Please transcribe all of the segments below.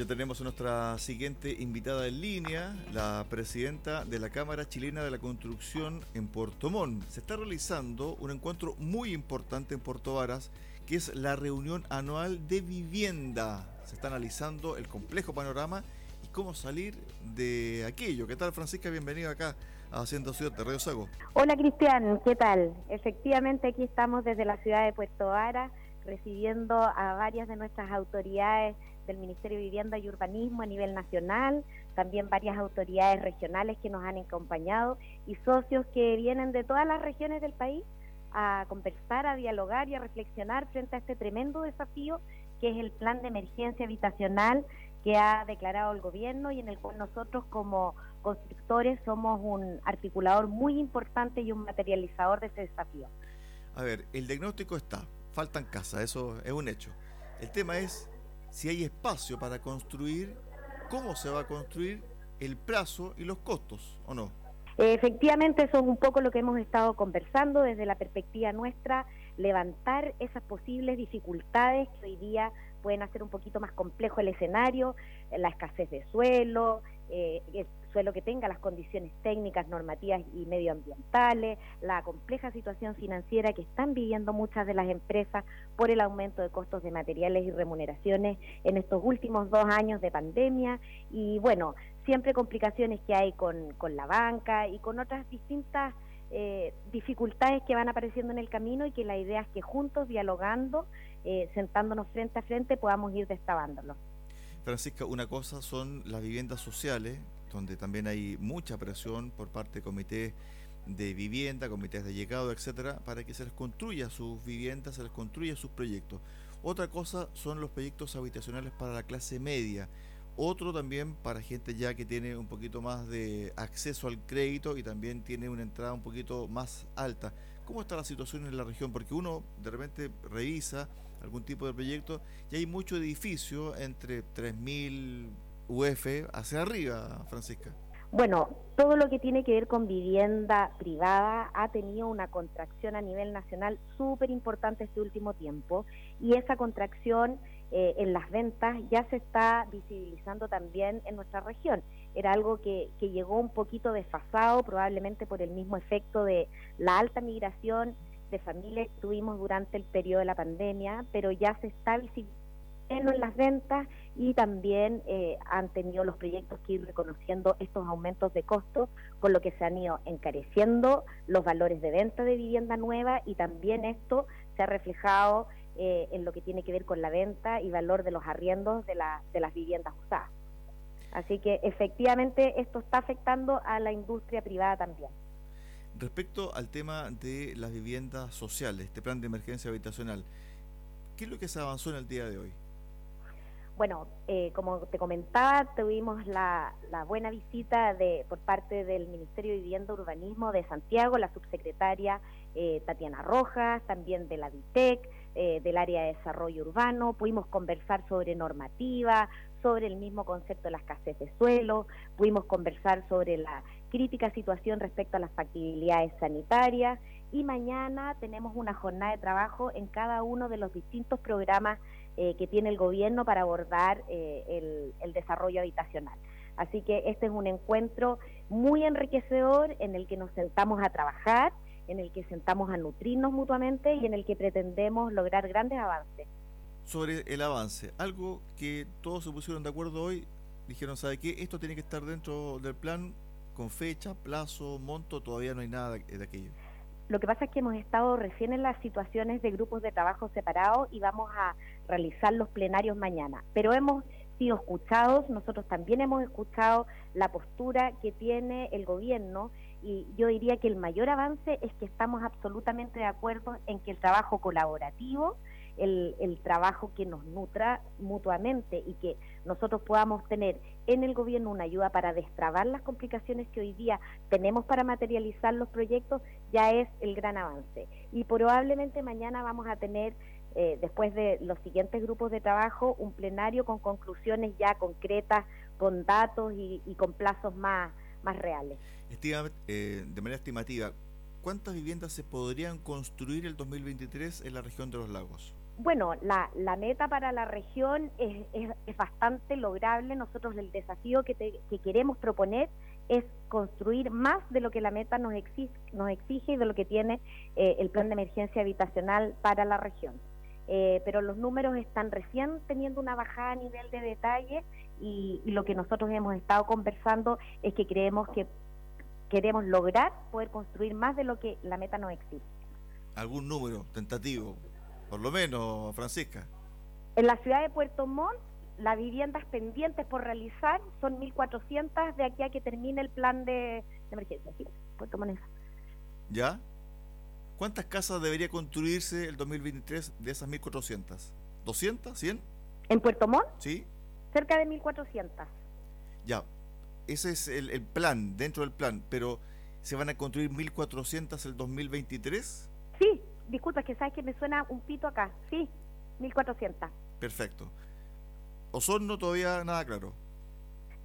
Ya tenemos a nuestra siguiente invitada en línea, la presidenta de la Cámara Chilena de la Construcción en Puerto Montt. Se está realizando un encuentro muy importante en Puerto Varas, que es la reunión anual de vivienda. Se está analizando el complejo panorama y cómo salir de aquello. ¿Qué tal, Francisca? Bienvenida acá a Haciendo Ciudad de Radio Sago. Hola, Cristian. ¿Qué tal? Efectivamente, aquí estamos desde la ciudad de Puerto Varas recibiendo a varias de nuestras autoridades del Ministerio de Vivienda y Urbanismo a nivel nacional, también varias autoridades regionales que nos han acompañado y socios que vienen de todas las regiones del país a conversar, a dialogar y a reflexionar frente a este tremendo desafío que es el plan de emergencia habitacional que ha declarado el gobierno y en el cual nosotros como constructores somos un articulador muy importante y un materializador de ese desafío. A ver, el diagnóstico está, faltan casas, eso es un hecho. El tema es si hay espacio para construir, cómo se va a construir, el plazo y los costos, ¿o no? Efectivamente, eso es un poco lo que hemos estado conversando desde la perspectiva nuestra, levantar esas posibles dificultades que hoy día pueden hacer un poquito más complejo el escenario, la escasez de suelo, eh, el suelo que tenga las condiciones técnicas, normativas y medioambientales, la compleja situación financiera que están viviendo muchas de las empresas por el aumento de costos de materiales y remuneraciones en estos últimos dos años de pandemia y bueno, siempre complicaciones que hay con, con la banca y con otras distintas eh, dificultades que van apareciendo en el camino y que la idea es que juntos, dialogando, eh, sentándonos frente a frente, podamos ir destabándolo. Francisca, una cosa son las viviendas sociales, donde también hay mucha presión por parte de comités de vivienda, comités de llegado, etcétera, para que se les construya sus viviendas, se les construya sus proyectos. Otra cosa son los proyectos habitacionales para la clase media. Otro también para gente ya que tiene un poquito más de acceso al crédito y también tiene una entrada un poquito más alta. ¿Cómo está la situación en la región? Porque uno de repente revisa algún tipo de proyecto y hay mucho edificio entre 3.000 UF hacia arriba, Francisca. Bueno, todo lo que tiene que ver con vivienda privada ha tenido una contracción a nivel nacional súper importante este último tiempo y esa contracción eh, en las ventas ya se está visibilizando también en nuestra región. Era algo que, que llegó un poquito desfasado, probablemente por el mismo efecto de la alta migración de familias que tuvimos durante el periodo de la pandemia, pero ya se está visibilizando en las ventas y también eh, han tenido los proyectos que ir reconociendo estos aumentos de costos, con lo que se han ido encareciendo los valores de venta de vivienda nueva y también esto se ha reflejado eh, en lo que tiene que ver con la venta y valor de los arriendos de, de las viviendas usadas. Así que efectivamente esto está afectando a la industria privada también. Respecto al tema de las viviendas sociales, este plan de emergencia habitacional, ¿qué es lo que se avanzó en el día de hoy? Bueno, eh, como te comentaba, tuvimos la, buena visita de por parte del Ministerio de Vivienda y Urbanismo de Santiago, la subsecretaria eh, Tatiana Rojas, también de la DITEC, eh, del área de desarrollo urbano, pudimos conversar sobre normativa, sobre el mismo concepto de la escasez de suelo, pudimos conversar sobre la crítica situación respecto a las factibilidades sanitarias y mañana tenemos una jornada de trabajo en cada uno de los distintos programas eh, que tiene el gobierno para abordar eh, el, desarrollo habitacional. Así que este es un encuentro muy enriquecedor en el que nos sentamos a trabajar, en el que sentamos a nutrirnos mutuamente y en el que pretendemos lograr grandes avances. Sobre el avance, algo que todos se pusieron de acuerdo hoy, dijeron, ¿sabe qué? Esto tiene que estar dentro del plan con fecha, plazo, monto, todavía no hay nada de aquello. Lo que pasa es que hemos estado recién en las situaciones de grupos de trabajo separados y vamos a realizar los plenarios mañana. Pero hemos sido escuchados, nosotros también hemos escuchado la postura que tiene el gobierno y yo diría que el mayor avance es que estamos absolutamente de acuerdo en que el trabajo colaborativo el, trabajo que nos nutra mutuamente y que nosotros podamos tener en el gobierno una ayuda para destrabar las complicaciones que hoy día tenemos para materializar los proyectos, ya es el gran avance. Y probablemente mañana vamos a tener, eh, después de los siguientes grupos de trabajo, un plenario con conclusiones ya concretas, con datos y, con plazos más, más reales. Estima, eh, de manera estimativa, ¿cuántas viviendas se podrían construir el 2023 en la región de los lagos? Bueno, la, la meta para la región es, es, bastante lograble. Nosotros el desafío que, que queremos proponer es construir más de lo que la meta nos exige, nos exige y de lo que tiene eh, el plan de emergencia habitacional para la región. Eh, pero los números están recién teniendo una bajada a nivel de detalle y, lo que nosotros hemos estado conversando es que creemos que queremos lograr poder construir más de lo que la meta nos exige. ¿Algún número tentativo? Por lo menos, Francisca. En la ciudad de Puerto Montt, las viviendas pendientes por realizar son 1.400 de aquí a que termine el plan de, emergencia. Puerto Montt. ¿Ya? ¿Cuántas casas debería construirse el 2023 de esas 1.400? ¿200? ¿100? ¿En Puerto Montt? Sí. Cerca de 1.400. Ya, ese es el, plan, dentro del plan, pero ¿se van a construir 1.400 el 2023? Sí, disculpa, que sabes que me suena un pito acá. Sí, 1.400. Perfecto. Osorno todavía nada claro.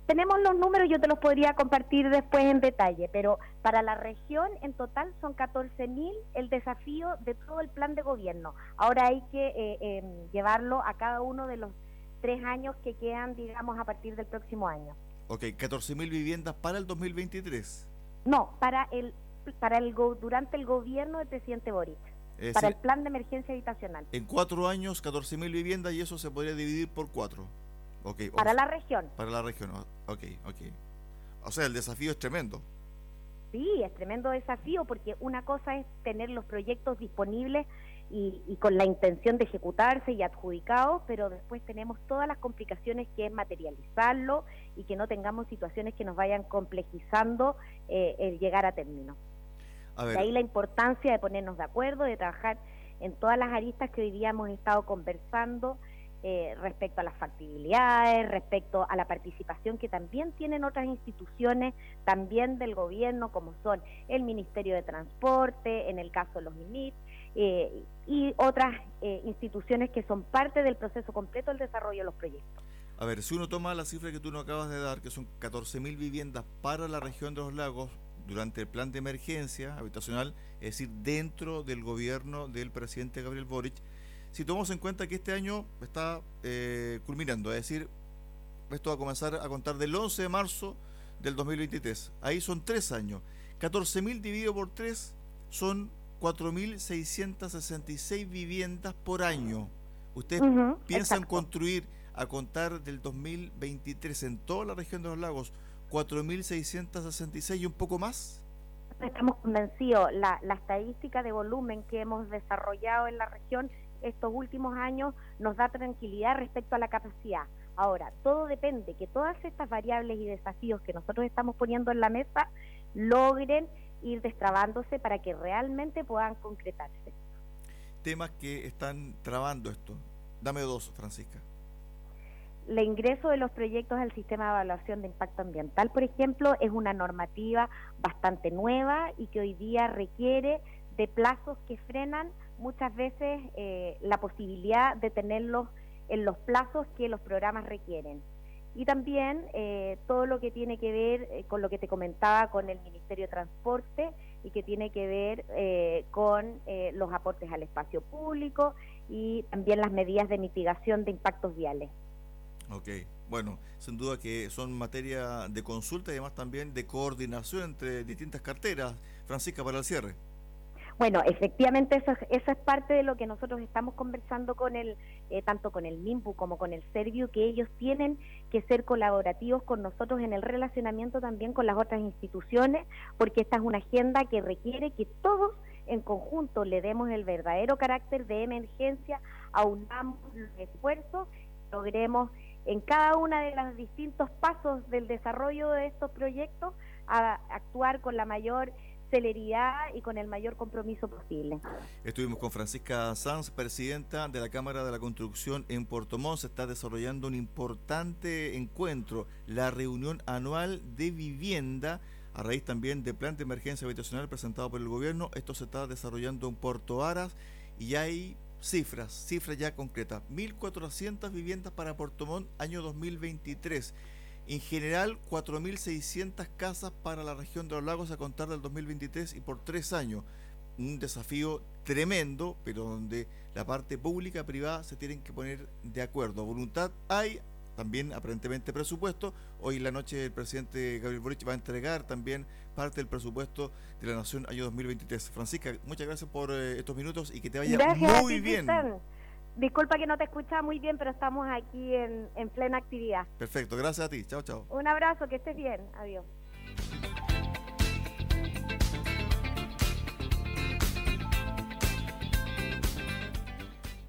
Tenemos los números, yo te los podría compartir después en detalle, pero para la región en total son 14.000 el desafío de todo el plan de gobierno. Ahora hay que eh, em, llevarlo a cada uno de los tres años que quedan, digamos, a partir del próximo año. Ok, 14.000 viviendas para el 2023. No, para el para el durante el gobierno del presidente Boric. Para el plan de emergencia habitacional. En cuatro años, 14.000 viviendas y eso se podría dividir por cuatro. Okay, para la región. Para la región, ok, ok. O sea, el desafío es tremendo. Sí, es tremendo desafío porque una cosa es tener los proyectos disponibles y, con la intención de ejecutarse y adjudicados, pero después tenemos todas las complicaciones que es materializarlo y que no tengamos situaciones que nos vayan complejizando eh, el llegar a término. De ahí la importancia de ponernos de acuerdo, de trabajar en todas las aristas que hoy día hemos estado conversando eh, respecto a las factibilidades, respecto a la participación que también tienen otras instituciones, también del gobierno, como son el Ministerio de Transporte, en el caso de los MINIT, eh, y otras eh, instituciones que son parte del proceso completo del desarrollo de los proyectos. A ver, si uno toma la cifra que tú nos acabas de dar, que son 14.000 viviendas para la región de los lagos durante el plan de emergencia habitacional, es decir, dentro del gobierno del presidente Gabriel Boric, si tomamos en cuenta que este año está eh, culminando, es decir, esto va a comenzar a contar del 11 de marzo del 2023, ahí son tres años, 14.000 dividido por tres son 4.666 viviendas por año. ¿Ustedes piensan construir a contar del 2023 en toda la región de los lagos 4.666 y un poco más? Estamos convencidos. La, la estadística de volumen que hemos desarrollado en la región estos últimos años nos da tranquilidad respecto a la capacidad. Ahora, todo depende que todas estas variables y desafíos que nosotros estamos poniendo en la mesa logren ir destrabándose para que realmente puedan concretarse. Temas que están trabando esto. Dame dos, Francisca. El ingreso de los proyectos al sistema de evaluación de impacto ambiental, por ejemplo, es una normativa bastante nueva y que hoy día requiere de plazos que frenan muchas veces eh, la posibilidad de tenerlos en los plazos que los programas requieren y también eh, todo lo que tiene que ver eh, con lo que te comentaba con el Ministerio de Transporte y que tiene que ver eh, con los aportes al espacio público y también las medidas de mitigación de impactos viales. Ok, bueno, sin duda que son materia de consulta y además también de coordinación entre distintas carteras. Francisca, para el cierre. Bueno, efectivamente eso, eso es parte de lo que nosotros estamos conversando con el, eh, tanto con el MIMPU como con el Serviu, que ellos tienen que ser colaborativos con nosotros en el relacionamiento también con las otras instituciones, porque esta es una agenda que requiere que todos en conjunto le demos el verdadero carácter de emergencia, aunamos los esfuerzos, logremos en cada uno de los distintos pasos del desarrollo de estos proyectos a actuar con la mayor celeridad y con el mayor compromiso posible. Estuvimos con Francisca Sanz, presidenta de la Cámara de la Construcción en Puerto Montt. Se está desarrollando un importante encuentro, la reunión anual de vivienda a raíz también del plan de emergencia habitacional presentado por el gobierno. Esto se está desarrollando en Puerto Aras y hay cifras, cifras ya concretas. 1.400 viviendas para Puerto Montt año 2023. En general, 4.600 casas para la región de los lagos a contar del 2023 y por tres años. Un desafío tremendo, pero donde la parte pública y privada se tienen que poner de acuerdo. Voluntad hay, también aparentemente presupuesto. Hoy en la noche el presidente Gabriel Boric va a entregar también parte del presupuesto de la Nación año 2023. Francisca, muchas gracias por eh, estos minutos y que te vaya muy bien. Disculpa que no te escucha muy bien, pero estamos aquí en, en plena actividad. Perfecto, gracias a ti. Chao, chao. Un abrazo, que estés bien. Adiós.